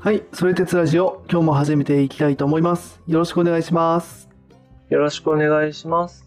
はい、それ鉄ラジオ、今日も始めていきたいと思います。よろしくお願いします。よろしくお願いします。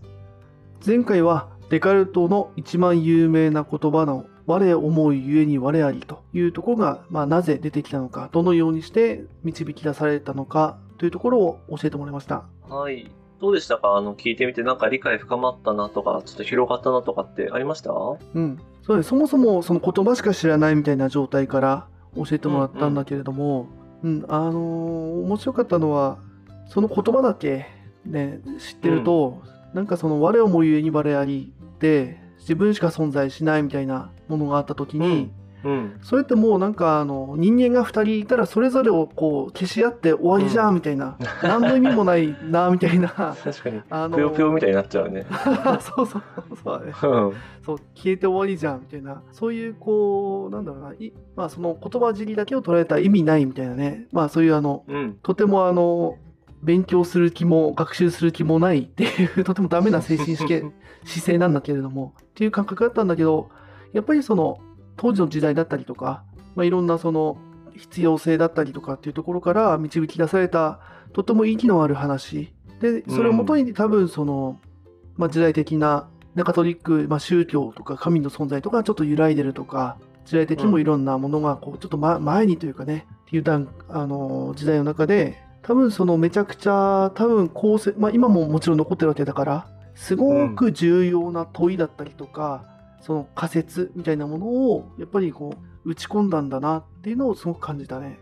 前回はデカルトの一番有名な言葉の我思うゆえに我ありというところが、まあ、なぜ出てきたのか、どのようにして導き出されたのかというところを教えてもらいました。はい。どうでしたか？あの、聞いてみてなんか理解深まったなとか、ちょっと広がったなとかってありました？うん、そうですそもそもその言葉しか知らないみたいな状態から教えてもらったんだけれども、うんあのー面白かったのはその言葉だけ、ね、知ってると、なんかその我思うゆえに我ありで自分しか存在しないみたいなものがあった時に、うん。それってもうなんかあの人間が2人いたらそれぞれをこう消し合って終わりじゃんみたいな、何の意味もないなみたいな確かに。あのぷよぷよみたいになっちゃうね。そうそうそうだね うん。そう消えて終わりじゃんみたいなそういうこうなんだろうないまあその言葉尻だけを捉えたら意味ないみたいなねまあそういうあのうん。とてもあの勉強する気も学習する気もないっていうとてもダメな精神姿勢なんだけれどもっていう感覚だったんだけどやっぱりその当時の時代だったりとか、まあ、いろんなその必要性だったりとかっていうところから導き出されたとても意義のある話。でそれをもとに多分その、まあ、時代的なねカトリック、まあ、宗教とか神の存在とかちょっと揺らいでるとか時代的にもいろんなものがこうちょっと、ま、前にというかねっていう段あの時代の中で多分そのめちゃくちゃ多分構成、まあ、今ももちろん残ってるわけだからすごく重要な問いだったりとか、その仮説みたいなものをやっぱりこう打ち込んだんだなっていうのをすごく感じたね。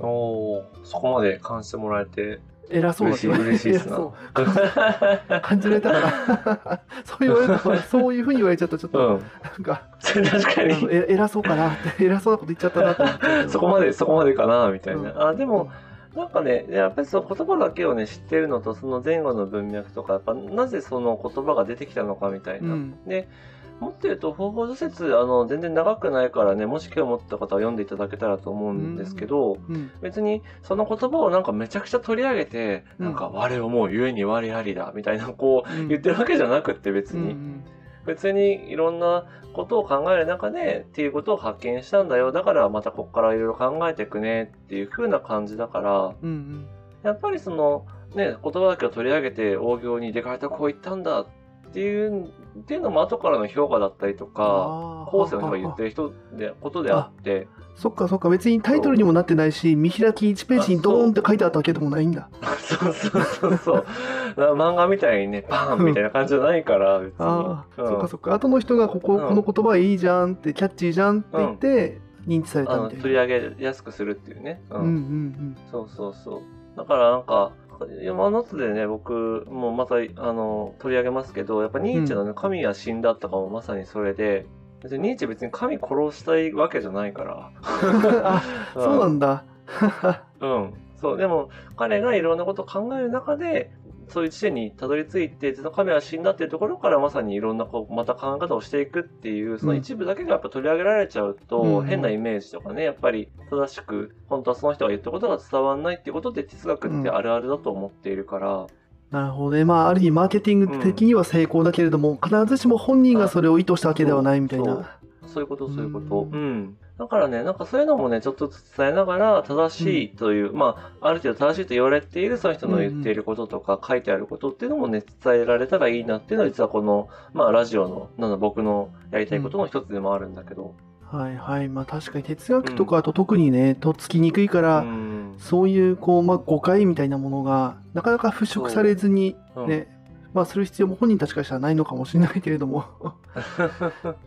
おおそこまで感じてもらえて偉そうだけ嬉しい嬉しいですな。感じられたから。そう言われたからそういうふうに言われちゃったらちょっと、うん。なんか確かに。え偉そうかな。っ て偉そうなこと言っちゃったなっちゃうけどそこまで、そこまでかな、みたいな。うん。あ、でも、なんかね、やっぱりその言葉だけをね、知ってるのと、その前後の文脈とか、やっぱなぜその言葉が出てきたのかみたいな。うん。で、もっと言うと、方法除説、あの、全然長くないからね、もし興味持った方は読んでいただけたらと思うんですけど、うん。別にその言葉をなんかめちゃくちゃ取り上げて、うん。なんか我をもうゆえに我ありだ、みたいなこう、うん。言ってるわけじゃなくって別に。うんうん。別にいろんなことを考える中でっていうことを発見したんだよ。だからまたここからいろいろ考えていくねっていう風な感じだから、うんうん。やっぱりそのね、言葉だけを取り上げて大行にデカルトはこう言ったんだっていう、っていうのも後からの評価だったりとか、後世の人が言ってる人で、ことであって、そっかそっか別にタイトルにもなってないし見開き1ページにドーンって書いてあったわけでもないんだ。そうそうそうそう。漫画みたいにね、バーンみたいな感じじゃないから、別に。ああ、うんそっかそっか。後の人がここ、うん。この言葉いいじゃんってキャッチーじゃんって言って認知されたみたいな、取り上げやすくするっていうね。うんうん。そうそうそう。だからなんか、山の津でね、僕、もうまた、あの、取り上げますけど、やっぱニーチェのね、神は死んだとかもまさにそれで、別にニーチェ別に神殺したいわけじゃないから。あ そうなんだ うん。そう、でも、彼がいろんなことを考える中で、そういう地点にたどり着いて、その神は死んだっていうところからまさにいろんなこう、また考え方をしていくっていう、その一部だけがやっぱ取り上げられちゃうと、うん。変なイメージとかね、やっぱり正しく、本当はその人が言ったことが伝わらないっていうことで哲学ってあるあるだと思っているから、なるほど。ねまあある意味マーケティング的には成功だけれども、必ずしも本人がそれを意図したわけではないみたいな。そう。いうこと、そういうこと。ううんん。だからね、なんかそういうのもね、ちょっと伝えながら、正しいという、まあ、ある程度正しいと言われているその人の言っていることとか、書いてあることっていうのもね、伝えられたらいいなっていうのは、実はこの、まあ、ラジオの、なんだ、僕のやりたいことの一つでもあるんだけど。はいはい。まあ確かに哲学とかだと特にねとっつきにくいから、うん。そういうこう、まあ、誤解みたいなものがなかなか払拭されずにうん。ね、まあする必要も本人たちからしたらないのかもしれないけれども。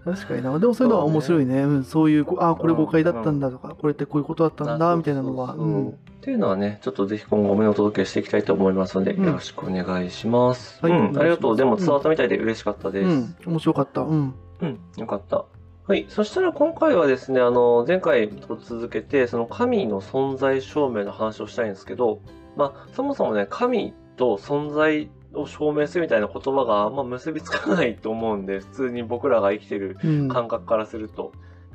確かにな。でもそういうのは面白いね。うん、そういうこあこれ誤解だったんだとか、これってこういうことだったんだみたいなのは。そうそうそう。っていうのはね、ちょっとぜひ今後もお届けしていきたいと思いますので、うん。よろしくお願いします。はい。うん、ありがとう。でもうん伝わったみたいで嬉しかったです。うん、面白かった。うん。うん、よかった。はい。そしたら今回はですね、あの、前回と続けて、その神の存在証明の話をしたいんですけど、まあ、そもそもね、神と存在を証明するみたいな言葉があんま結びつかないと思うんで、普通に僕らが生きてるうん感覚からすると。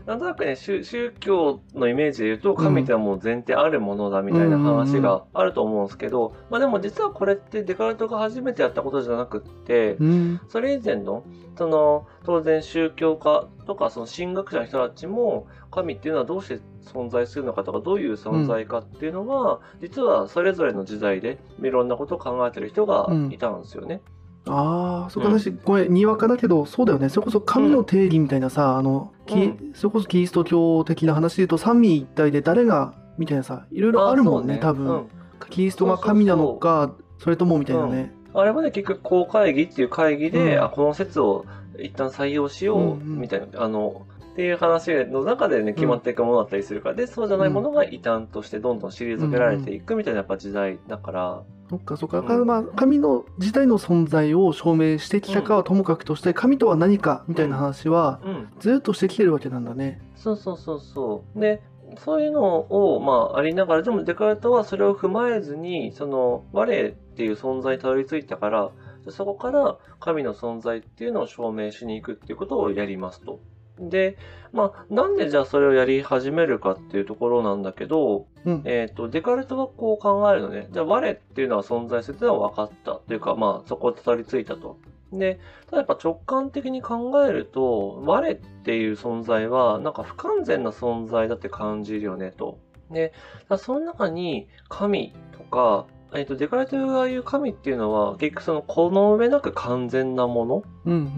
なんとなくね宗、宗教のイメージで言うと、神ってもう前提あるものだみたいな話があると思うんですけど、まあでも実はこれってデカルトが初めてやったことじゃなくって、うん。それ以前の、その、当然宗教家とか、その神学者の人たちも、神っていうのはどうして存在するのかとか、どういう存在かっていうのは、実はそれぞれの時代で、いろんなことを考えてる人がいたんですよね。ああ、そっか、私、ごめん、にわかだけど、そうだよね。それこそ神の定義みたいなさ、あの、それこそキリスト教的な話で言うと、三位一体で誰が、みたいなさ、いろいろあるもんね、多分。キリストが神なのか、それともみたいなね。あれもね、結局、公会議っていう会議で、うん。あ、この説を一旦採用しよう、うんうん。みたいな、あの、っていう話の中でね、決まっていくものだったりするから、で、そうじゃないものが異端としてどんどん退けられていくみたいなやっぱ時代だから、そっかそっか。うんだからまあ、神の自体の存在を証明してきたかはともかくとして、神とは何かみたいな話は、うん。ずっとしてきてるわけなんだね。そうそうそうそう。で、そういうのを、まあ、ありながら、でもデカルトはそれを踏まえずに、その、我っていう存在にたどり着いたから、そこから神の存在っていうのを証明しに行くっていうことをやりますと。で、まあ、なんでじゃあそれをやり始めるかっていうところなんだけど、うん。えっ、と、デカルトはこう考えるのね。じゃあ、我っていうのは存在するっていうのは分かった。というか、まあ、そこをたどり着いたと。で、ただやっぱ直感的に考えると、我っていう存在は、なんか不完全な存在だって感じるよね、と。で、その中に神とか、えっ、と、デカルトが言う神っていうのは、結局その、この上なく完全なもの？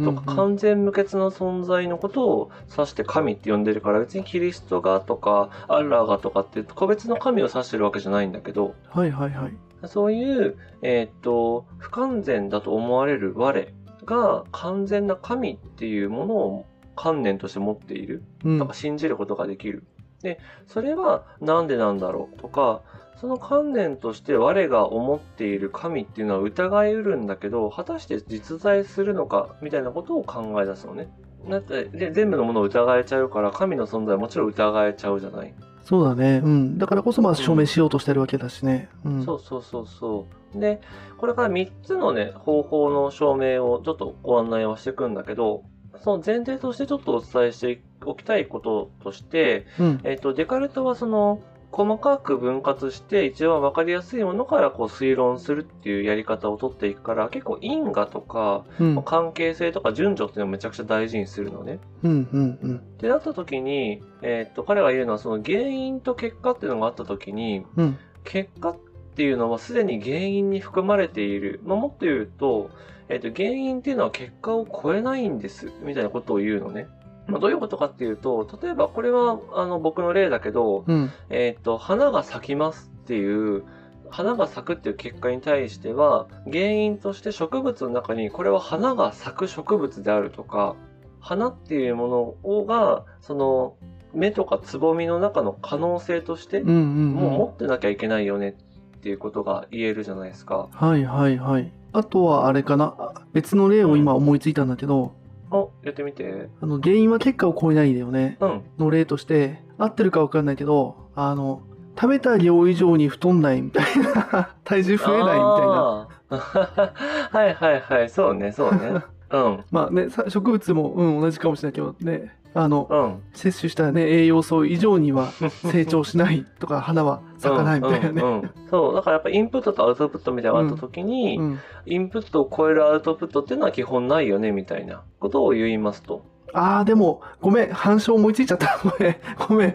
とか完全無欠な存在のことを指して神って呼んでるから別にキリストがとかアッラーがとかって個別の神を指してるわけじゃないんだけどはいはいはい。そういう、えーっと不完全だと思われる我が完全な神っていうものを観念として持っているうんとか信じることができる。でそれはなんでなんだろうとかその観念として我が思っている神っていうのは疑いうるんだけど果たして実在するのかみたいなことを考え出すのね。だってで全部のものを疑えちゃうから神の存在はもちろん疑えちゃうじゃない。そうだね。うん。だからこそまあ証明しようとしてるわけだしね。うん。そうそうそうそう。で、これから3つのね、方法の証明をちょっとご案内はしていくんだけど、その前提としてちょっとお伝えしておきたいこととして、うん。えっ、と、デカルトはその、細かく分割して一番わかりやすいものからこう推論するっていうやり方を取っていくから、結構因果とかうん。関係性とか順序っていうのをめちゃくちゃ大事にするのね。うん。うん。うん。ってなった時に、えっ、と、彼が言うのはその原因と結果っていうのがあった時に、うん。結果っていうのはすでに原因に含まれている。まあ、もっと言うと、えっ、と、原因っていうのは結果を超えないんです。みたいなことを言うのね。まあ、どういうことかっていうと、例えばこれはあの僕の例だけど、うん。えっ、と、花が咲きますっていう、花が咲くっていう結果に対しては、原因として植物の中にこれは花が咲く植物であるとか、花っていうものをが、その、目とかつぼみの中の可能性として。もう持ってなきゃいけないよねっていうことが言えるじゃないですか。はいはいはい。あとはあれかな。あ別の例を今思いついたんだけど、お、やってみて。あの、原因は結果を超えないだよね。うん。の例として、合ってるかわかんないけど、あの、食べた量以上に太んないみたいな、体重増えないみたいな。はいはいはい。そうね、そうね。うん。まあね、さ植物も、うん、同じかもしれないけどね、あの、うん。摂取したね、栄養素以上には 成長しないとか、花は咲かないみたいなね。うんうんうんそう、だからやっぱインプットとアウトプットみたいなのがあった時に、うんインプットを超えるアウトプットっていうのは基本ないよね、みたいなことを言いますと。ああ、でも、ごめん、反証思いついちゃった。ごめん、ごめん。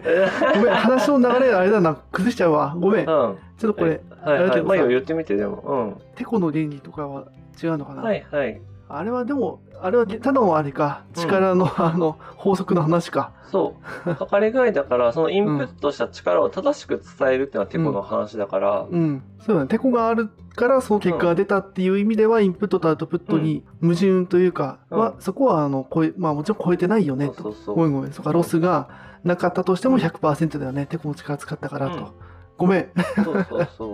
ごめん、話の流れあれだな、崩しちゃうわ。ごめん。ちょうん。っとこれ、はいはい。あれだけどさまあいいよ言ってみて、でも。テコの原理とかは違うのかうん。な、はいはい。あれはでも、あれはただのあれか、力の、あの、法則の話か。そう。かかりがいだから、そのインプットした力を正しく伝えるっていうのはテコの話だから、うん。そうだね。テコがあるから、その結果が出たっていう意味では、インプットとアウトプットに矛盾というか、うんは、そこは、あの、超え、まあもちろん超えてないよね、と。そうそうそうごめんごめん。そっか、ロスがなかったとしても100%だよね。テコの力使ったからと。うんごめん。そうそうそ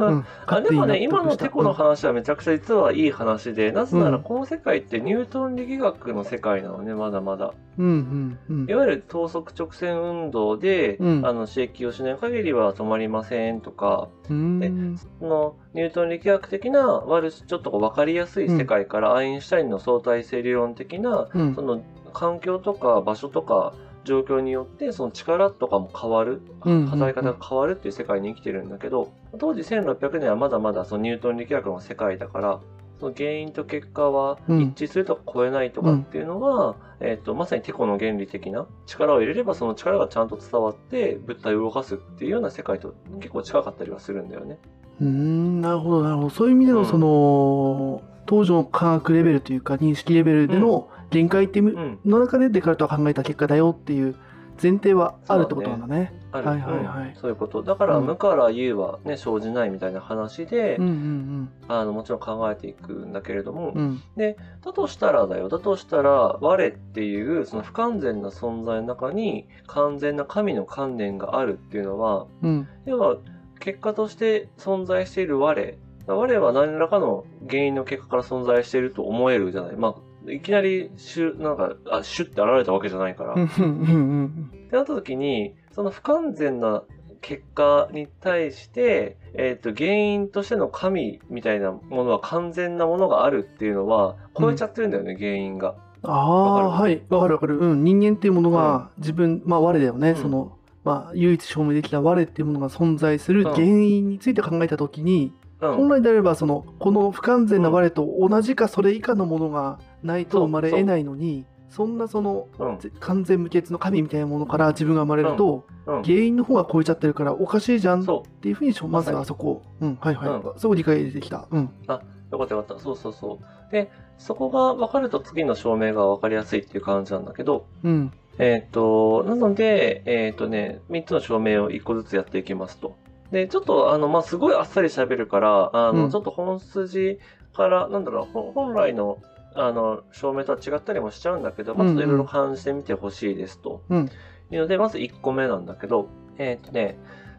う。うん。あでもね、今のテコの話はめちゃくちゃ実はいい話で、なぜなうんらこの世界ってニュートン力学の世界なのね、まだまだ。うんうんうんい。わゆる等速直線運動で、うんあの刺激をしない限りは止まりませんとか、うん。そのニュートン力学的な割るちょっとこう分かりやすい世界から、アインシュタインの相対性理論的な、うんその環境とか場所とか状況によってその力とかも変わる、うんうんうん働き方が変わるっていう世界に生きてるんだけど、当時1600年はまだまだそのニュートン力学の世界だから、その原因と結果はうん一致するとか超えないとかっていうのが、えっ、と、まさにテコの原理的な力を入れればその力がちゃんと伝わって物体を動かすっていうような世界と結構近かったりはするんだよね。うーん、なるほど、なるほど。そういう意味での、うんその、当時の科学レベルというか、認識レベルでの限界って。の中でデカルトは考えた結果だよっていう前提はあるってことなんだね。ある。はいはいはいうんそういうこと。だから、うん無から有はね、生じないみたいな話で、うんうんあの、もちろん考えていくんだけれども、うん。うん。だとしたらだよ。だとしたら、我っていう、その不完全な存在の中に、完全な神の観念があるっていうのは、うん。要は、結果として存在している我。我は何らかの原因の結果から存在していると思えるじゃない。まあ、いきなり、シュ、なんか、あ、シュって現れたわけじゃないから。うん。うん。うん。ってなった時に、その不完全な結果に対して、えっ、と、原因としての神みたいなものは完全なものがあるっていうのは、超えちゃってるん。だよね、原因が。ああ、わかるはい。わかるわかる。うん。人間っていうものが自分、まあ我だよね。うん。その、まあ唯一証明できた我っていうものが存在する原因について考えたときに、うん。本来であればそのこの不完全な我と同じかそれ以下のものがないと生まれ得ないのにそんなそのうん。ぜ完全無欠の神みたいなものから自分が生まれると、うん。原因の方が超えちゃってるからおかしいじゃんっそていうふうにまずはそこ、うん、はいはい、うそこ理解できた。うん。う。よかったよかった。そうそうそう。で、そこが分かると次の証明が分かりやすいっていう感じなんだけど、うん。えっ、と、なので、えっ、とね、3つの証明を1個ずつやっていきますと。で、ちょっと、あの、まあ、すごいあっさり喋るから、あの、うんちょっと本筋から、なんだろう、ほ本来の、あの、証明とは違ったりもしちゃうんだけど、まあ、ちょっといろいろ感じてみてほしいですと。うんいうので、まず1個目なんだけど、えっ、とね、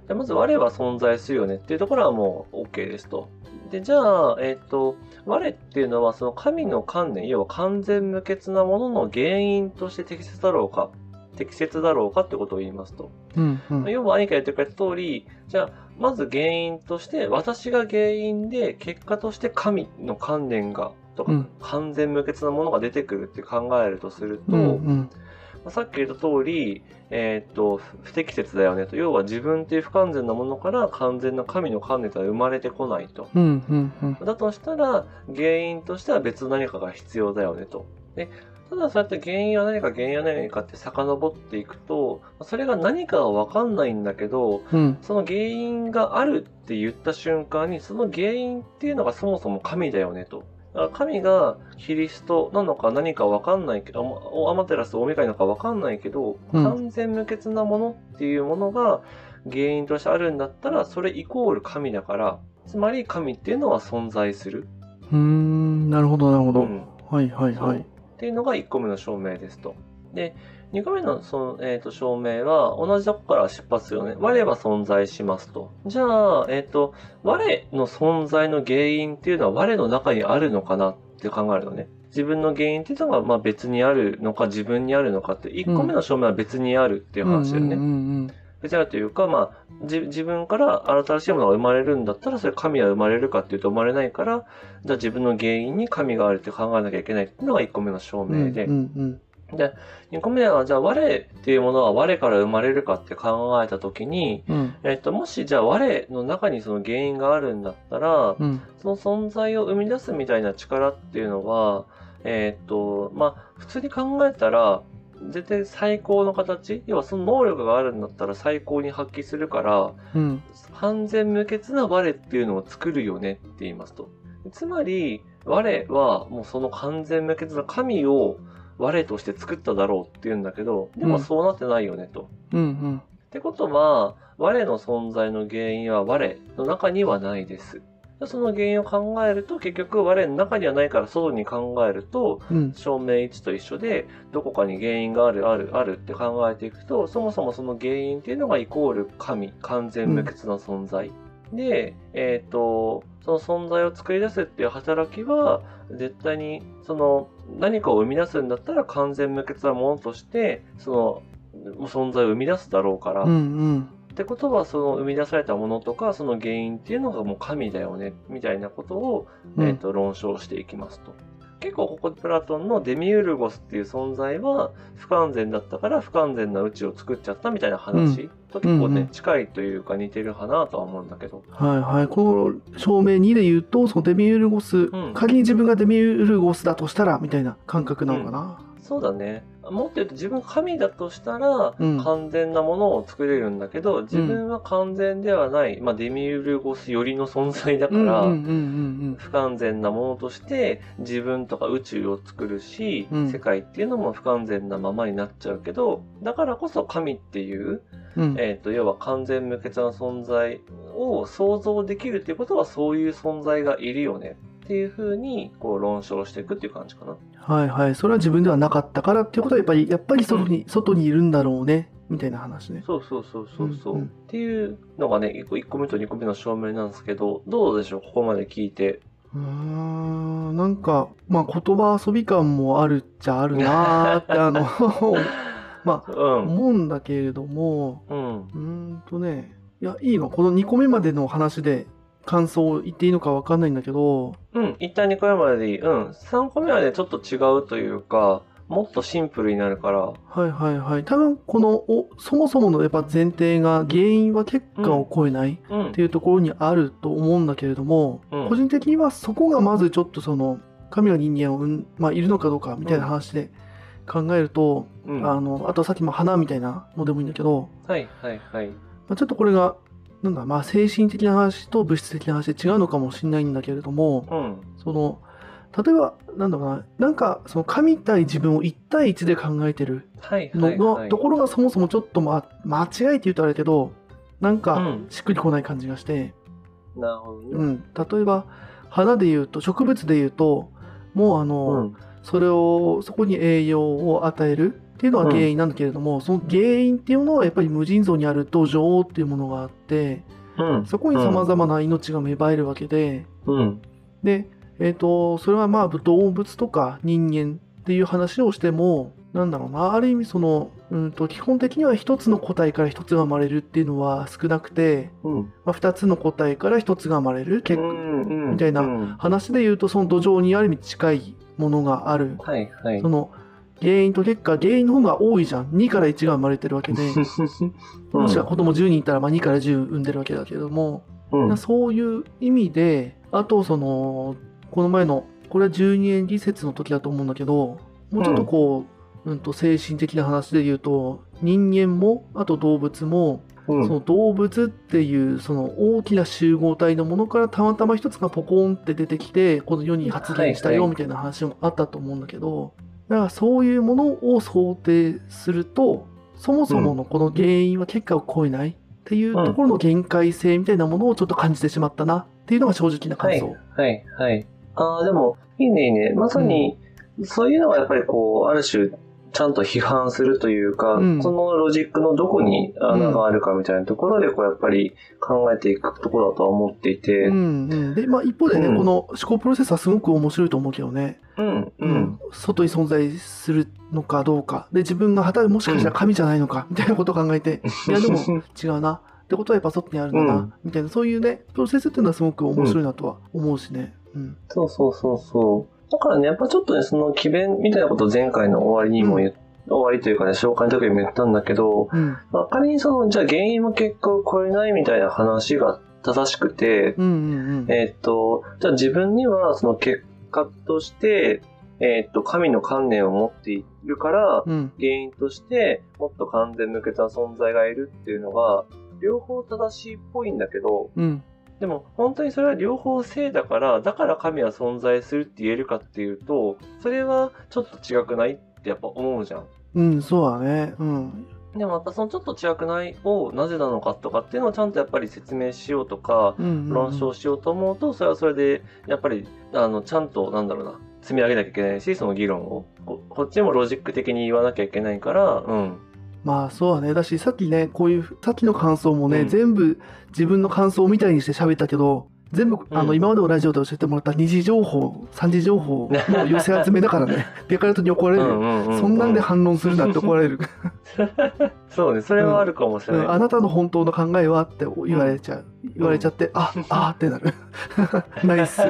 じゃあまず我は存在するよねっていうところはもう OK ですと。で、じゃあ、えっ、と、我っていうのはその神の観念、要は完全無欠なものの原因として適切だろうか、適切だろうかってことを言いますと。うん。うん。要は兄が言ってくれた通り、じゃあ、まず原因として、私が原因で、結果として神の観念が、とか、うん完全無欠なものが出てくるって考えるとすると、うん。うん。まあさっき言った通り、えーっと、不不適切だよねと。要は自分っていう不完全なものから完全な神の観念とは生まれてこないと。だとしたら、原因としては別の何かが必要だよねと。で、ただそうやって原因は何か原因は何かって遡っていくと、それが何かはわかんないんだけど、うん。その原因があるって言った瞬間に、その原因っていうのがそもそも神だよねと。神がキリストなのか何かわかんないけど、アマテラス、大神なのかわかんないけど、うん完全無欠なものっていうものが原因としてあるんだったら、それイコール神だから、つまり神っていうのは存在する。うーん。なるほど、なるほど。うんはいはいはい。っていうのが1個目の証明ですと。で、2個目のその、えー、と証明は同じとこから出発するよね。我は存在しますと。じゃあ、えっ、と、我の存在の原因っていうのは我の中にあるのかなって考えるのね。自分の原因っていうのがまあ別にあるのか自分にあるのかって、1個目の証明は別にあるっていう話だよね。うんうん別にあるというか、まあ、じ自分から新しいものが生まれるんだったら、それ神は生まれるかっていうと生まれないから、じゃあ自分の原因に神があるって考えなきゃいけないっていうのが1個目の証うんうん。明で。うんうんで、2個目は、じゃあ、我っていうものは我から生まれるかって考えたときに、うん。えっと、もし、じゃあ、我の中にその原因があるんだったら、うん。その存在を生み出すみたいな力っていうのは、えっと、まあ、普通に考えたら、絶対最高の形要はその能力があるんだったら最高に発揮するから、うん。完全無欠な我っていうのを作るよねって言いますと。つまり、我はもうその完全無欠な神を我として作っただろうっていうんだけど、でもそうなってないよねと。うんうん。ってことは、我の存在の原因は我の中にはないです。その原因を考えると、結局我の中にはないから外に考えると、うん。証明1と一緒で、どこかに原因がある、ある、あるって考えていくと、そもそもその原因っていうのがイコール神、完全無欠な存在。で、えっ、と、その存在を作り出すっていう働きは、絶対に、その、何かを生み出すんだったら完全無欠なものとして、その、存在を生み出すだろうから、うんうん。ってことは、その生み出されたものとか、その原因っていうのがもう神だよね、みたいなことを、うんえっ、と、論証していきますと。結構ここプラトンのデミウルゴスっていう存在は不完全だったから不完全な宇宙を作っちゃったみたいな話？と結構ね、うんうん近いというか似てるかなとは思うんだけど。はいはい。この証明2で言うと、そのデミウルゴス、ん仮に自分がデミウルゴスだとしたら、みたいな感覚なのかな？そうだね。もっと言うと自分が神だとしたらうん。完全なものを作れるんだけど、自分は完全ではない、まあ、デミウルゴス寄りの存在だから、不完全なものとして自分とか宇宙を作るし、うん。世界っていうのも不完全なままになっちゃうけどだからこそ神っていう、えー、と要は完全無欠な存在を想像できるっていうことはそういう存在がいるよねっていうふうにこう論証していくっていう感じかな。はいはい。それは自分ではなかったからっていうことは、やっぱり、やっぱり外に、外にいるんだろうね、みたいな話ね。そうそうそうそうそう、うんうんっていうのがね1個 ,1 個目と2個目の証明なんですけどどうでしょう？ここまで聞いて。うーん、なんか、まあ言葉遊び感もあるっちゃあるなーって、あの、まあ、うん。思うんだけれども、うん。うーんとね、いや、いいの？この2個目までの話で感想を言っていいのかわかんないんだけど、うん。一旦2個目まででいい。うん。3個目はね、ちょっと違うというか、もっとシンプルになるから。はいはいはい。多分このおそもそものやっぱ前提が原因は結果を超えないうんっ。ていうところにあると思うんだけれども、うん個人的にはそこがまずちょっとその神は人間を、うんまあ、いるのかどうかみたいな話で考えると、うん。あのあとさっきも花みたいなのでもいいんだけど、はいはいはい。まあ、ちょっとこれがなんだまあ精神的な話と物質的な話で違うのかもしれないんだけれどもうん。その例えばなんだろうななんかその神対自分を1対1で考えてるはいの。のところがそもそもちょっと、ま、間違えて言うとあれだけどなんかうんしっくりこない感じがして、なるほどね。うん、例えば花で言うと植物で言うともうあの、うん。それをそこに栄養を与えるっていうのは原因なんだけれども、その原因っていうのはやっぱり無尽蔵にある土壌っていうものがあってうん。そこにさまざまな命が芽生えるわけで、うん。で、えー、とそれはまあ動物とか人間っていう話をしてもなんだろうなある意味その、うん、と基本的には一つの個体から一つが生まれるっていうのは少なくて、うん。まあ、二つの個体から一つが生まれる結果、うん。みたいなうん話で言うとその土壌にある意味近いものがあるはいはいそ。の原因と結果原因の方が多いじゃん。2から1が生まれてるわけで。もしくは子供10人いたらまあ2から10産んでるわけだけども、うん。そういう意味であとそのこの前のこれは12円理説の時だと思うんだけどもうちょっとこう、うん、と精神的な話で言うと人間もあと動物もうん。その動物っていうその大きな集合体のものからたまたま一つがポコンって出てきてこの世に発現したよみたいな話もあったと思うんだけどだからそういうものを想定するとそもそものこの原因は結果を超えないっていうところの限界性みたいなものをちょっと感じてしまったなっていうのが正直なはい感想。はいはい。ああ、でも、いいねいいね。まさに、そういうのはやっぱりこう、ある種、ちゃんと批判するというか、うん。そのロジックのどこに穴があるかみたいなところで、こう、やっぱり考えていくところだとは思っていて、ううん、んうん、で、まあ、一方でね、うん。この思考プロセスはすごく面白いと思うけどね、うん、ううん。ん。外に存在するのかどうか。で自分が果たもしかしたら神じゃないのか。みたいなことを考えて、いやでも違うな。ってことはやっぱ外にあるんだな、うん。みたいな。そういうねプロセスっていうのはすごく面白いなとは思うしね。うん。そうそうそうそう。だからね、やっぱちょっとね、その奇弁みたいなことを前回の終わりにも言っ終わりというかね、紹介の時にも言ったんだけど、うん。まあ仮にその、じゃあ原因も結果を超えないみたいな話が正しくて、うんうんえーっと、じゃあ自分にはその結果として、えーっと、神の観念を持っているから、うん。原因としてもっと完全無欠な存在がいるっていうのが、両方正しいっぽいんだけど、うんでも本当にそれは両方正だから、だから神は存在するって言えるかっていうと、それはちょっと違くないってやっぱ思うじゃん。うんそうだねうんでもやっぱそのちょっと違くないをなぜなのかとかっていうのをちゃんとやっぱり説明しようとか、論証しようと思うと、それはそれで、やっぱり、あの、ちゃんと、なんだろうな、積み上げなきゃいけないし、その議論を。ここっちもロジック的に言わなきゃいけないから、うん。まあそうだねだしさっきねこういうさっきの感想もね、うん全部自分の感想みたいにして喋ったけど全部あの、うん今までのラジオで教えてもらった二次情報三次情報の寄せ集めだからね デカルトに怒られるそんなんで反論するなって怒られる。そうね、それはあるかもしれない。うんあなたの本当の考えはって言われちゃう。言われちゃって、あ、あーってなる。ナイス。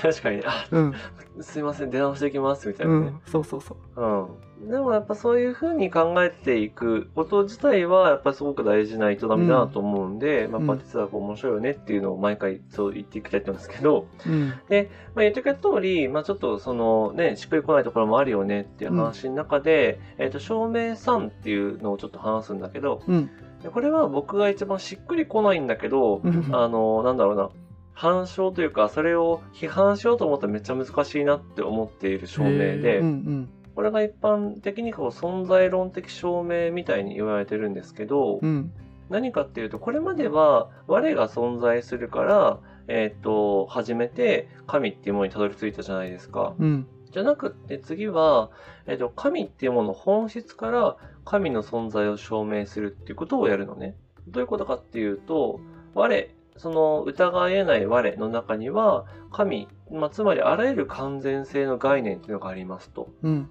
確かに、あ、うん。すいません、出直してきます、みたいうなね。ん。そうそうそう。うん。でもやっぱそういうふうに考えていくこと自体は、やっぱりすごく大事な営みだなと思うんで、うん。まあ、哲学面白いよねっていうのを毎回そう言っていきたいと思うんですけど、うん。まあ、言ってくれた通り、まあ、ちょっとそのね、しっくりこないところもあるよねっていう話の中で、えっ、と、証明3っていうのをちょっと話すんだけど、うん。でこれは僕が一番しっくりこないんだけど、うん。あの、なんだろうな、反証というか、それを批判しようと思ったらめっちゃ難しいなって思っている証明へで、ーうんこれが一般的にこう存在論的証明みたいに言われてるんですけど、うん。うん。何かっていうと、これまでは我が存在するから、えっ、と、初めて神っていうものにたどり着いたじゃないですか。うん。じゃなくって次は、えっ、と、神っていうものの本質から神の存在を証明するっていうことをやるのね。どういうことかっていうと、我、その疑えない我の中には、神、まあ、つまりあらゆる完全性の概念っていうのがありますと。うん。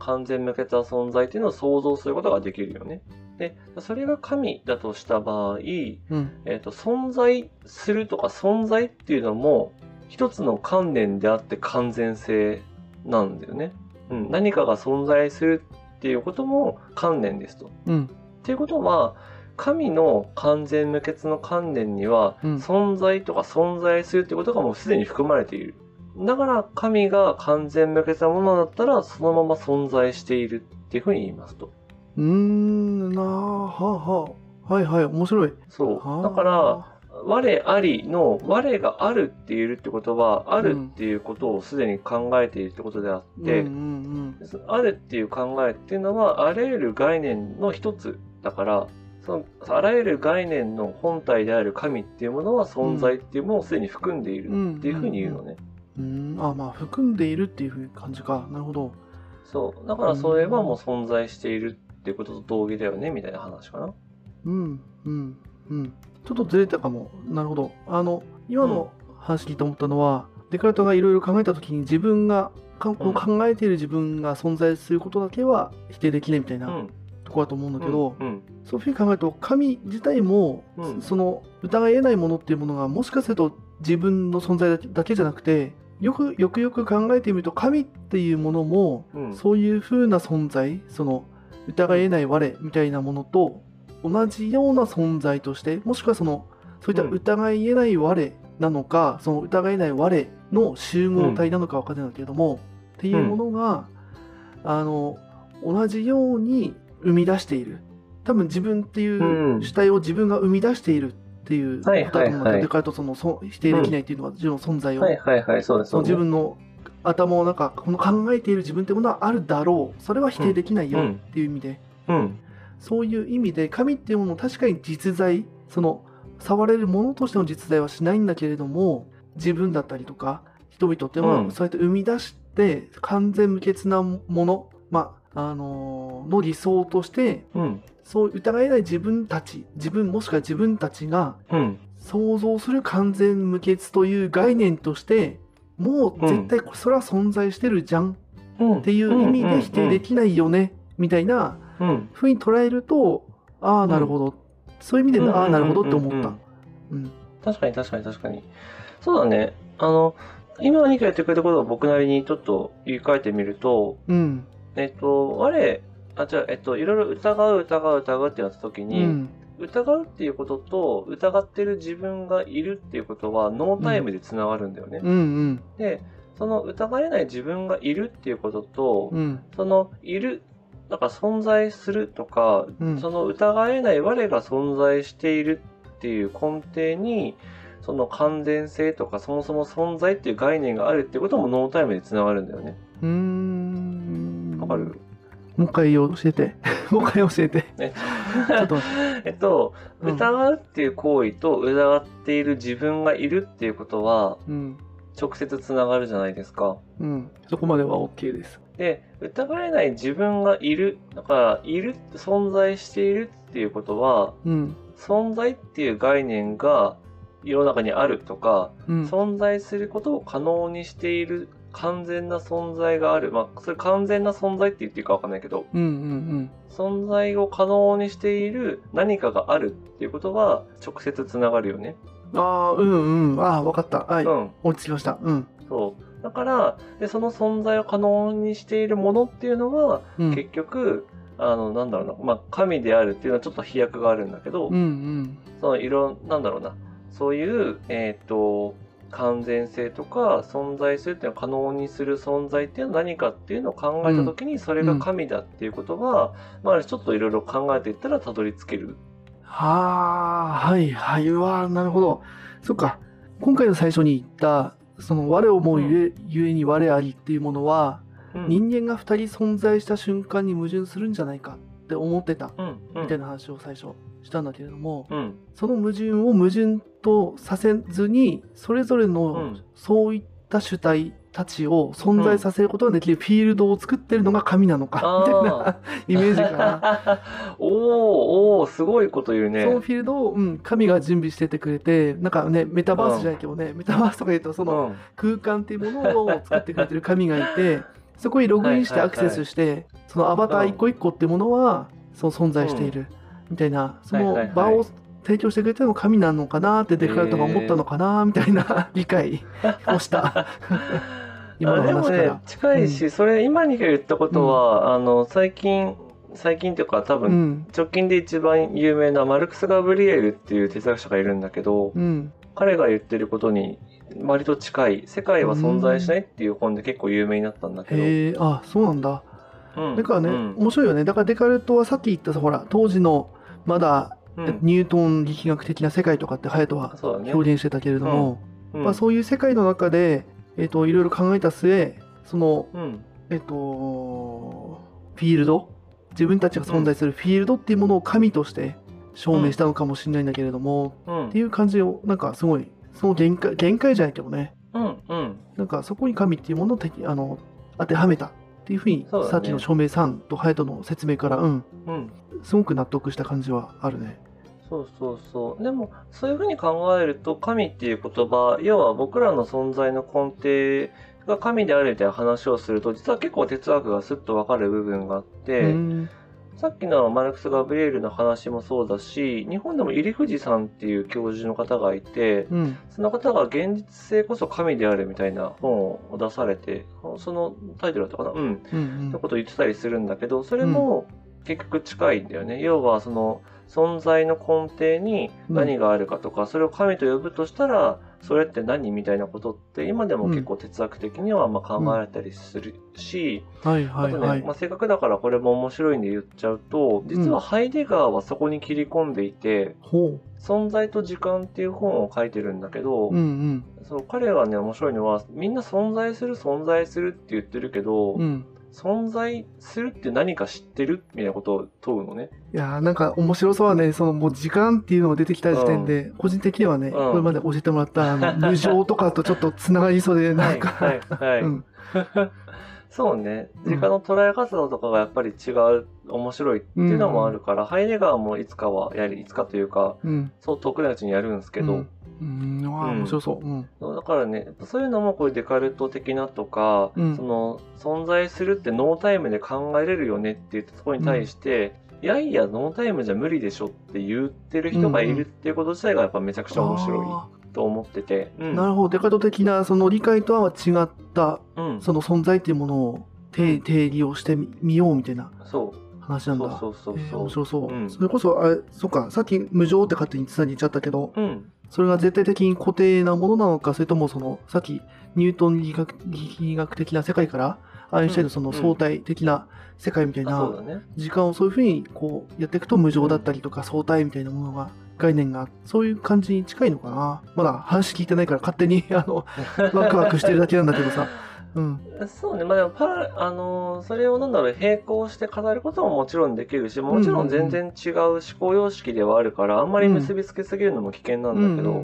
完全無欠な存在っていうのを想像することができるよね。で、それが神だとした場合、うん。えっ、と、存在するとか存在っていうのも、一つの観念であって完全性なんだよね。うん、何かが存在するっていうことも観念ですと。うん。っていうことは、神の完全無欠の観念には、うん存在とか存在するってことがもうすでに含まれている。だから神が完全無欠なものだったらそのまま存在しているっていうふうに言いますと。うーん。なあ、はあはいはい。面白い。そう。だから、我ありの我があるって言えるってことは、あるっていうことをすでに考えているってことであって、うんうんあるっていう考えっていうのはあらゆる概念の一つだから、そのあらゆる概念の本体である神っていうものは存在っていうものをすでに含んでいるっていうふうに言うのね。うん。うん。あ、まあ、含んでいるっていう感じか。なるほど。そう。だからそれはもう存在しているっていうことと同義だよね、みたいな話かな。うん。うん。うん。ちょっとずれたかも。なるほど。あの、今の話聞いて思ったのは、デカルトがいろいろ考えたときに自分が、かこの考えている自分が存在することだけは否定できないみたいうなんところだと思うんだけど、うん。そういうふうに考えると神自体も、うんその疑い得ないものっていうものがもしかすると自分の存在だけだけじゃなくてよくよくよく考えてみると神っていうものも、うん。そういうふうな存在その疑い得ない我みたいなものと同じような存在としてもしくはそのそういったうん。疑い得ない我なのか、その疑い得ない我の集合体なのか分からないけれども、っていうものが、あの同じように生み出している。多分自分っていううん。主体を自分が生み出しているっていうことだと思うんだけど、はいはい。はいデカルトそのそ否定できないっていうのは自分の存在を、はいはいはい、そうです。その自分の頭の中この考えている自分ってものはあるだろう。それは否定できないよっていう意味で、うん。そういう意味で神っていうものを確かに実在その触れるものとしての実在はしないんだけれども自分だったりとか人々っていうのはうん。そうやって生み出して完全無欠なもの、まああのーの理想としてうん。そう疑えない自分たち自分もしくは自分たちがうん。想像する完全無欠という概念としてもう絶対それは存在してるじゃんうん。っていう意味で否定できないよねみたいなうん。ふうに捉えるとああなるほど、そういう意味でうんああなるほどって思ったうん確かに確かに確かに。そうだね。あの、今兄貴が言ってくれたことを僕なりにちょっと言い換えてみると、うんえっと、我、あ、じゃあ、えっと、いろいろ疑う、疑う、疑うってなった時うに、ん。疑うっていうことと、疑ってる自分がいるっていうことは、ノータイムでつながるんだよね。うん。うんで、その疑えない自分がいるっていうことと、うん。そのいる、だから存在するとか、うん。その疑えない我が存在しているっていう根底に、その完全性とかそもそも存在っていう概念があるっていうこともノータイムでつながるんだよね。うーん。わかる？もう一回教えて。もう一回教えて。ね。ちょっと えっと、うん。疑うっていう行為と疑っている自分がいるっていうことはうん。直接つながるじゃないですか。うん。そこまでは OK です。で、疑えない自分がいる、だから、いる、存在しているっていうことは、うん。存在っていう概念が世の中にあるとか、うん。存在することを可能にしている完全な存在がある。まあ、それ完全な存在って言っていいかわかんないけど、うんうん存在を可能にしている何かがあるっていうことは直接つながるよね。うん。ああ、うんうん。ああ、わかった。はい。うん。落ち着きました。うん。そう。だから、で、その存在を可能にしているものっていうのは、うん。結局、あの、なんだろうな、まあ、神であるっていうのはちょっと飛躍があるんだけど、うんうん。そのいろん、なんだろうな、そういう、えっ、と、完全性とか存在するっていうのを可能にする存在っていうのは何かっていうのを考えたときに、それが神だっていうことは、まあ、ちょっといろいろ考えていったらたどり着ける。はあ、はいはい。うわなるほど。そっか。今回の最初に言った、その我思うゆえ,、ゆえに我ありっていうものは、うん、人間が二人存在した瞬間に矛盾するんじゃないかって思ってたうん、うん、みたいな話を最初したんだけれども、うん、その矛盾を矛盾とさせずにそれぞれうのん。そういった主体たちを存在させることができるフィールドを作ってるのが神なのかみたいな イメージかな。おーおーすごいこと言うね。そのフィールドを、うん、神が準備しててくれてなんかねメタバースじゃないけどね、メタバースとか言うとそのうん。空間っていうものを作ってくれてる神がいてそこにログインしてアクセスして、そのアバター一個一個っていうものはそう存在している、みたいなその場を提供してくれてるのが神なのかなってデカルトが思ったのかなみたいな理解をした。今のあでもね。近いし、それ今に言ったことは、あの最近最近っていうか多分、うん。直近で一番有名なマルクス・ガブリエルっていう哲学者がいるんだけど、うん。彼が言ってることに割と近い「世界は存在しない」っていう本で結構有名になったんだけど、へえあそうなんだ。うん。だからね、うん。面白いよね。だからデカルトはさっき言ったさほら当時のまだうん。ニュートン力学的な世界とかって隼人は表現してたけれども、うん。まあ、そういう世界の中で、えっといろいろ考えた末その、うん。えっとフィールド自分たちが存在するフィールドっていうものを神として証明したのかもしれないんだけれども、うん。っていう感じをなんかすごいその限界限界じゃないけどね。うん。うん。なんかそこに神っていうものをあの当てはめたっていうふうにさっきの照明さんと隼人の説明からうんうんすごく納得した感じはあるね。そうそうそう。でも、そういうふうに考えると、神っていう言葉、要は僕らの存在の根底が神であるみたいな話をすると、実は結構哲学がスッとわかる部分があって、うんさっきのマルクス・ガブリエルの話もそうだし、日本でも入藤さんっていう教授の方がいて、うん。その方が現実性こそ神であるみたいな本を出されて、そのタイトルだったかな？うん。うんってことを言ってたりするんだけど、それも結局近いんだよね。要はその存在の根底に何があるかとか、それを神と呼ぶとしたら、それって何みたいなことって今でも結構哲学的にはまあ考えられたりするし、はいあとね、はいはい。まあ、せっかくだからこれも面白いんで言っちゃうと、実はハイデガーはそこに切り込んでいて、ほ存在と時間っていう本を書いてるんだけど、う。うんそう彼がね面白いのはみんな存在する存在するって言ってるけど、うん。うん。存在するって何か知ってるみたいなことを問うのね。いやーなんか面白そうはね、そのもう時間っていうのが出てきた時点で、個人的にはね、んこれまで教えてもらったあの 無常とかとちょっとつながりそうで、なんか、はいはい、うん。そうね。うん時間の捉え方とかがやっぱり違う、面白いっていうのもあるから、ハイデガーもいつかはやり、いつかというか、うん。そう遠くないうちにやるんですけど、うん。うん、ああ、面白そう。う。ん。だからね、そういうのもこういうデカルト的なとか、うん。その存在するってノータイムで考えれるよねって言ったところに対して、いやいやノータイムじゃ無理でしょって言ってる人がいるっていうこと自体がやっぱめちゃくちゃ面白いあと思ってて、うん。ーなるほど。デカルト的なその理解とは違った、うん、その存在っていうものを定定義をしてみみようみたいなそう。話なんだ。そうそうそうえーそう、面白そう。うん。それこそ、あれ、そっか、さっき無常って勝手につなげちゃったけど、うんそれが絶対的に固定なものなのか、それともその、さっきニュートン力学力学的な世界から、アインシュタインのその相対的な世界みたいな時間をそういうふうにこうやっていくと無常だったりとか相対みたいなものが、概念が、そういう感じに近いのかな。まだ話聞いてないから勝手に、あの、ワクワクしてるだけなんだけどさ。うん。そうね、まあでもパラ、あのーそれをなんだろう、並行して語ることももちろんできるし、もちろん全然違う思考様式ではあるから、あんまり結びつけすぎるのも危険なんだけど、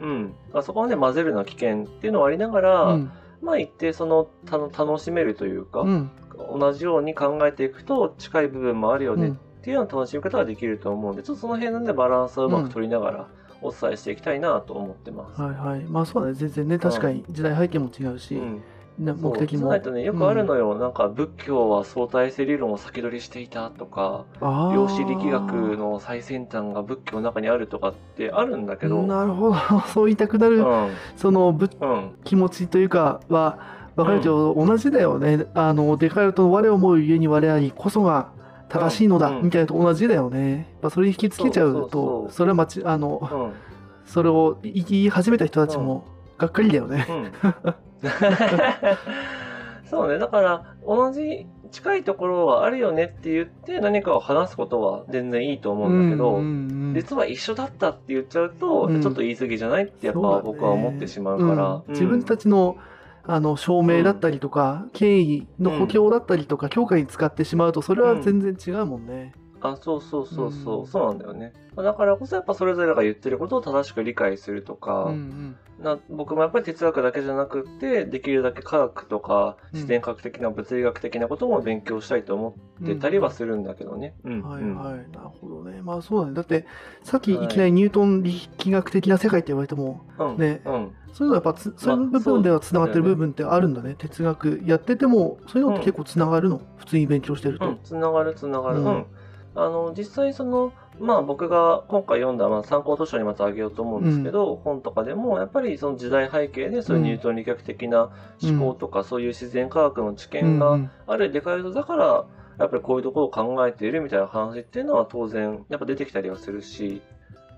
うん。あそこはね、混ぜるのは危険っていうのはありながら、うんまあ一定その、たの楽しめるというか、うん。うん。同じように考えていくと近い部分もあるよねっうんていうような楽しみ方ができると思うんで、ちょっとその辺のね、バランスをうまく取りながらお伝えしていきたいなと思ってます。はいはい。まあそうだね。全然ね、確かに時代背景も違うし、うん。ねそう目的も。そうないとね、よくあるのよ。なんか仏教は相対性理論を先取りしていたとか、量子力学の最先端が仏教の中にあるとかってあるんだけど、うん。なるほど。そう言いたくなる、そのぶうん。気持ちというかは、わかるけど、同じだよね。あの、デカルトの我を思うゆえに我ありこそが正しいのだ、うんみたいなのと同じだよね。やっぱそれに引きつけちゃうと、それはまち、あの、うん。それを言い始めた人たちも、がっかりだよね。う んそうね、だから同じ近いところはあるよねって言って何かを話すことは全然いいと思うんだけど、うんうんうん実は一緒だったって言っちゃうと、うん。ちょっと言い過ぎじゃないってやっぱ僕は思ってしまうから、うん。自分たちのあの証明だったりとか、権威の補強だったりとか、強化に使ってしまうとそれは全然違うもんね。あそうそうそうそう、うん。そうなんだよね。だからこそやっぱそれぞれが言ってることを正しく理解するとか、うんうん。な僕もやっぱり哲学だけじゃなくってできるだけ科学とかうん。自然科学的な物理学的なことも勉強したいと思ってたりはするんだけどね。うん。はいうん。はい、なるほどね。まあそうだね。だって、さっきいきなりニュートン力学的な世界って言われても、うんね。うん。そういうのはやっぱつ、そういう部分ではつながってる部分ってあるんだね。哲学やってても、そういうのって結構つながるの、普通に勉強してると。うん、つながるつながる。ううんん。あの、実際その、まあ僕が今回読んだ、まあ参考図書にまたあげようと思うんですけど、本とかでも、やっぱりその時代背景でそういうニュートン力学的な思考とか、そういう自然科学の知見がうんあるデカルトだから、やっぱりこういうところを考えているみたいな話っていうのは当然、やっぱ出てきたりはするし、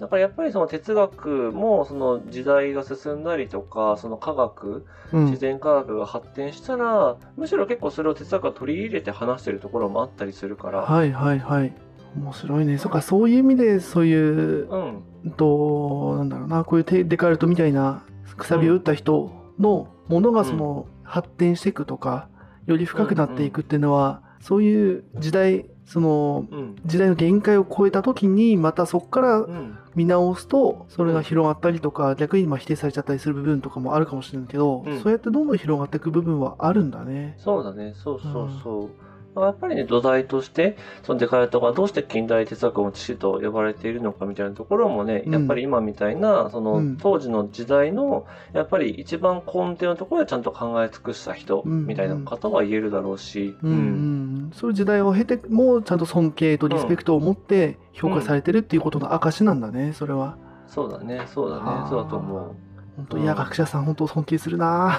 だからやっぱりその哲学もその時代が進んだりとか、その科学、うん。自然科学が発展したら、むしろ結構それを哲学が取り入れて話してるところもあったりするから、はいはいはい。面白いね。そっか、そういう意味で、そういう、うん、うんと、なんだろうな、こういうテデカルトみたいなくさびを打った人のものがその、発展していくとか、より深くなっていくっていうのは、そういう時代、その、うん、時代の限界を超えた時に、またそこからうん、見直すと、それが広がったりとか、逆にまあ否定されちゃったりする部分とかもあるかもしれないけど、うん。そうやってどんどん広がっていく部分はあるんだね。そうだね、そうそうそう。やっぱりね、土台として、そのデカルトがどうして近代哲学の父と呼ばれているのかみたいなところもね、うん。やっぱり今みたいな、そのうん。当時の時代の、やっぱり一番根底のところでちゃんと考え尽くした人うんみたいな方は言えるだろうし、うんうん、そういう時代を経てもちゃんと尊敬とリスペクトを持って評価されてるっていうことの証なんだね、それは。そうだね、そうだはあ。ね、そうだと思う。本当いや学者さん本当尊敬するな。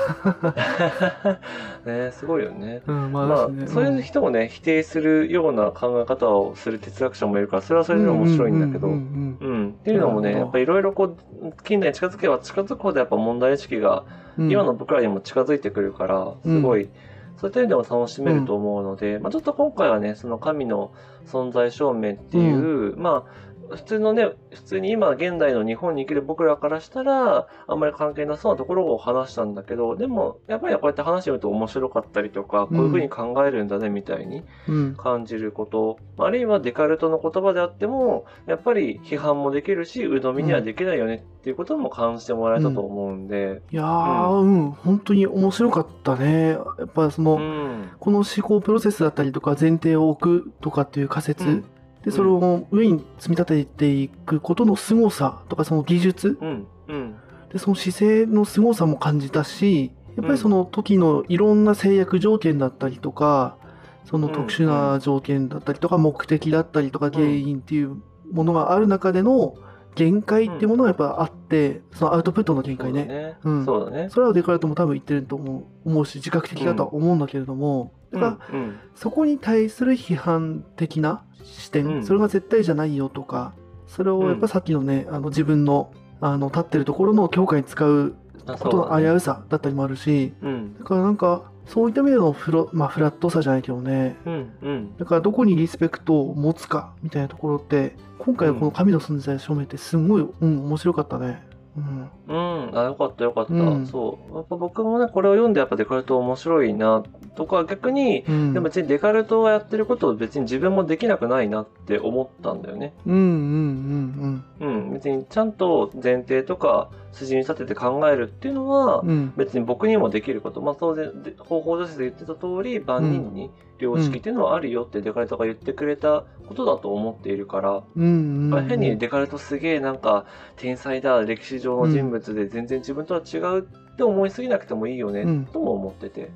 ね、すごいよね。うん、まあ、まあそういう人をね、否定するような考え方をする哲学者もいるから、それはそれで面白いんだけど、ううんうん。っていうのもね、やっぱりいろいろこう、近代に近づけば近づくほどやっぱ問題意識が、うん。うん今の僕らにも近づいてくるから、すごい、そういった意味でも楽しめると思うので、まあちょっと今回はね、その神の存在証明っていう、まあ、普通のね、普通に今現代の日本に生きる僕らからしたら、あんまり関係なそうなところを話したんだけど、でも、やっぱりこうやって話してみると面白かったりとか、こういうふうに考えるんだねみたいにうん。感じること、あるいはデカルトの言葉であっても、やっぱり批判もできるし、鵜呑みにはできないよねっていうことも感じてもらえたと思うんで、いやー、うん、本当に面白かったね。やっぱその、うん。この思考プロセスだったりとか前提を置くとかっていう仮説、うんでそれを上に積み立てていくことの凄さとかその技術うん。うん。でその姿勢の凄さも感じたしやっぱりその時のいろんな制約条件だったりとかその特殊な条件だったりとか目的だったりとか原因っていうものがある中での限界ってものがやっぱあってそのアウトプットの限界ね。ね。うんそうだね。それはデカルトも多分言ってると思う思うし自覚的だとは思うんだけれども、だからうん。そこに対する批判的な視点、うんそれが絶対じゃないよとかそれをやっぱさっきのね、あの自分のあの立ってるところの強化に使うあことの危うさだったりもあるしうん。だからなんかそういった意味でのフロ,、まあ、フラットさじゃないけどねうん。うん。だからどこにリスペクトを持つかみたいなところって今回のこの神の存在証明ってすごい、うん、面白かったね。うんうん。あ、よかったよかった。うんそう。やっぱ僕もね、これを読んでやっぱデカルト面白いな、とか逆に、うんでも別にデカルトがやってることを別に自分もできなくないなって思ったんだよね。うんうんうんうん。別にちゃんと前提とか筋に立てて考えるっていうのは、うんうん別に僕にもできること。まあ当然、で方法女子で言ってた通り、万人に良識っていうのはあるよってデカルトが言ってくれたことだと思っているから、うんうんうん変にデカルトすげえなんか天才だ、歴史上の人物で全然自分とは違うっって思いすぎなくてもいいよね、うんとも思ってて。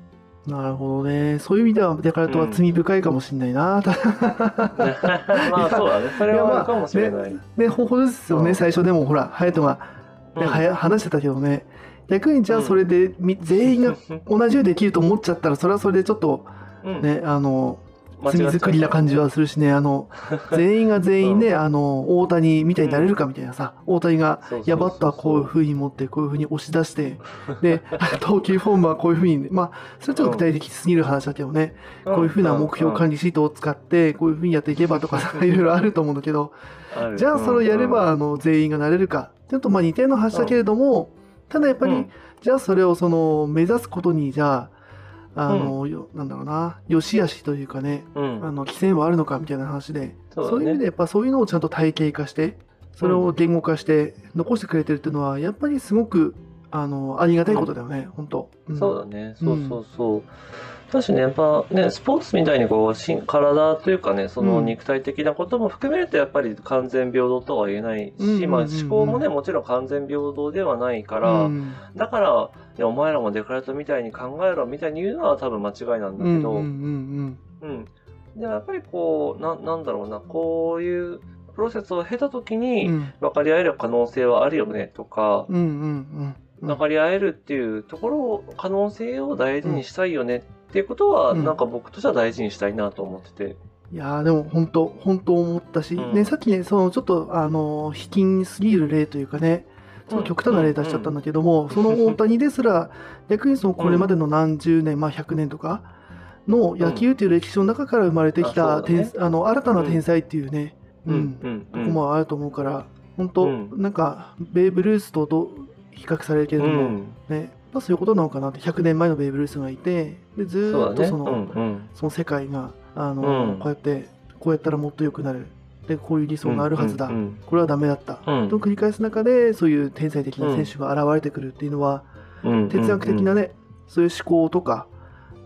なるほどね。そういう意味では、デカルトは罪深いかもしれないな。まあそうだね。それはあるかもしれない。ね、方法ですよね。うん最初でもほら、ハヤトが、ねうん。話してたけどね。逆にじゃあそれで、み全員が同じようにできると思っちゃったら、それはそれでちょっとうん。ね、あの、罪作りな感じはするしね、あの、全員が全員ね、うんあの、大谷みたいになれるかみたいなさ、大谷が、や、バットはこういう風に持って、こういう風に押し出して、で、投球フォームはこういう風に、まあ、それちょっと具体的すぎる話だけどね、こういう風な目標管理シートを使って、こういう風にやっていけばとかさ、いろいろあると思うんだけど、理じゃあそれをやれば、あの、全員がなれるか。ちょっとまあ似たような話だけれども、ただやっぱり、じゃあそれをその、目指すことに、じゃあ、あの、よなんだろうな、良し悪しというかね、うん。あの規制はあるのかみたいな話で、そね。そういう意味でやっぱそういうのをちゃんと体系化してそれを言語化して残してくれてるっていうのはやっぱりすごくあのありがたいことだよね、本当、ん。そうだね、そうそうそう。だしね、やっぱね、スポーツみたいにこう、し体というかね、そのうん。肉体的なことも含めると、やっぱり完全平等とは言えないし、まあ思考もね、もちろん完全平等ではないから、うんだから、いや、お前らもデカルトみたいに考えろみたいに言うのは多分間違いなんだけど、うんうんうんうん。でもやっぱりこう、な、なんだろうな、こういうプロセスを経た時に、ん。分かり合える可能性はあるよねとか、うんうんうん。分かり合えるっていうところを、可能性を大事にしたいよねっていうことは、うん。なんか僕としては大事にしたいなと思ってて。いやーでも本当本当思ったし、うん。ねさっきねそのちょっとあの卑近すぎる例というかねちょっと極端な例出しちゃったんだけども、その大谷ですら 逆にそのこれまでの何十年、まあ100年とかの野球という歴史の中から生まれてきあた、そうだね。天あの新たな天才っていうね、うん。うん、とこもあると思うから本当、うん。なんかベーブ・ルースとどう比較されるけれども、うん。ねまあ、そういうことなのかなって100年前のベーブ・ルースがいてでずっとその,、うんうん。その世界があの、うん。こうやってこうやったらもっと良くなる。でこういう理想があるはずだ、うんこれはダメだった、うん。と繰り返す中でそういう天才的な選手が現れてくるっていうのは、うん。哲学的なね、そういう思考とか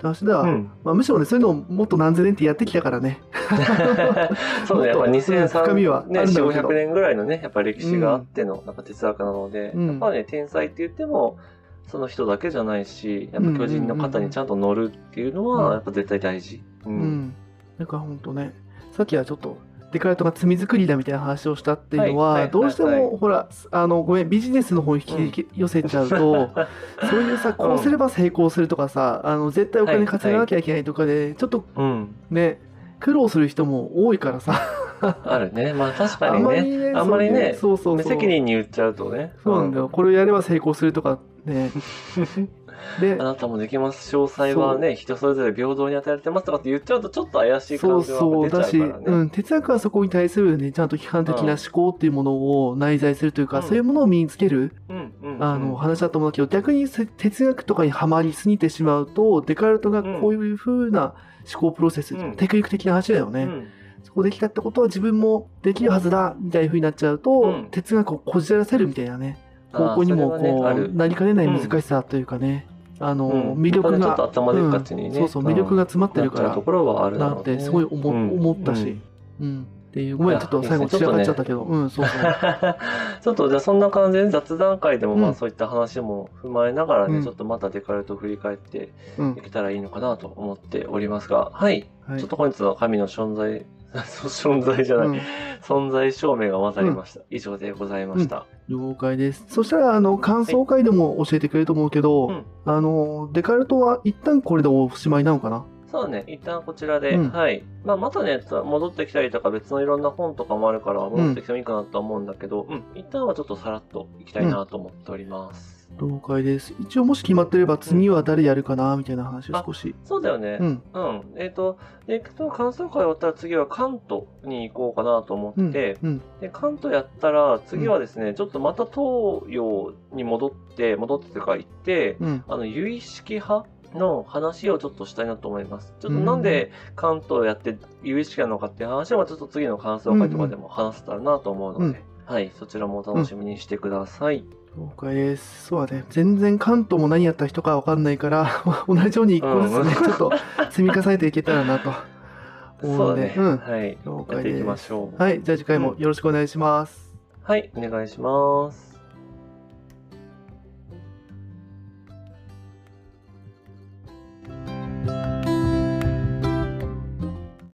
話では、うん。まあ、むしろねそういうのをもっと何千年ってやってきたからね。そうね、やっぱもっと深みは2003ね、4、あるんだろうけど。500年ぐらいのね、やっぱ歴史があっての、なん。か哲学なので、うん。やっぱね、天才って言っても、その人だけじゃないし、やっぱ巨人の肩にちゃんと乗るっていうのうんは、やっぱ絶対大事。う。うんん、なんか本当ねさっきはちょっとデカルトが罪作りだみたいな話をしたっていうのは、はいはいどうしても、はいはいほらあのごめんビジネスの方に引き寄せちゃうと、そういうさこうすれば成功するとかさあの絶対お金稼がなきゃいけないとかで、ちょっとうん。ね苦労する人も多いからさ あるね。まあ確かにね。あんまりねそうそうそう無責任に言っちゃうとね。そうなんだよ、これをやれば成功するとかね。であなたもできます。詳細はね、人それぞれ平等に与えられてますとかって言っちゃうと、ちょっと怪しいそう感じ出ちゃうからね。うん、哲学はそこに対するねちゃんと批判的な思考っていうものを内在するというか、うん。そういうものを身につけるうんうんあの話だと思うんだけど逆にせ哲学とかにはまりすぎてしまうとデカルトがこういう風な思考プロセス、うん。テクニック的な話だよね、うん。そこできたってことは自分もできるはずだみたいな風になっちゃうと、うん。哲学をこじらせるみたいなね方向にもこう、ある。なりかねない難しさというかね、あの、うん。魅力やっぱねちょっとが、頭でっかちにね、うん。そうそう魅力が詰まってるから。ところはあるだなってすごい思,、うん。思ったし、うん。っていうごめんちょっと最後散らかっちゃったけど、うんそうそう。ちょっとじゃあそんな感じで雑談会でもまうん。あそういった話も踏まえながらね、うん。ちょっとまたデカルトを振り返ってうん。いけたらいいのかなと思っておりますが、はい。はい。ちょっと本日の神の存在、存在じゃない、うん存在証明が混ざりました。以上でございました。了解です。そしたら、あの、感想会でも教えてくれると思うけど、うんあの、デカルトは一旦これでおしまいなのかな？そうね、一旦こちらで、うんはい。まあ、またね、戻ってきたりとか別のいろんな本とかもあるから戻ってきてもいいかなとは思うんだけど、うん、一旦はちょっとさらっといきたいなと思っております。了解です。一応もし決まってれば次は誰やるかなみたいな話を少し。そうだよね。うん。うん。えっ、と、えっ、と、感想会終わったら次は関東に行こうかなと思うん。って、うん。で、関東やったら次はですね、ちょっとまた東洋に戻って、戻ってというか行って、うん。あの、有意識派の話をちょっとしたいなと思います。ちょっとなんで関東やって有意識なのかっていう話はちょっと次の感想会とかでも話せたらなと思うので、うんはい、そちらもお楽しみにしてください。了解です。そうだね。全然関東も何やった人かわかんないから、同じように一個ずつね、うんちょっと積み重ねていけたらなと思 そううだね。ので。うん。はい。了やっていき解で。ますしょう。はい。じゃあ次回もよろしくお願いします。はい、お願いします。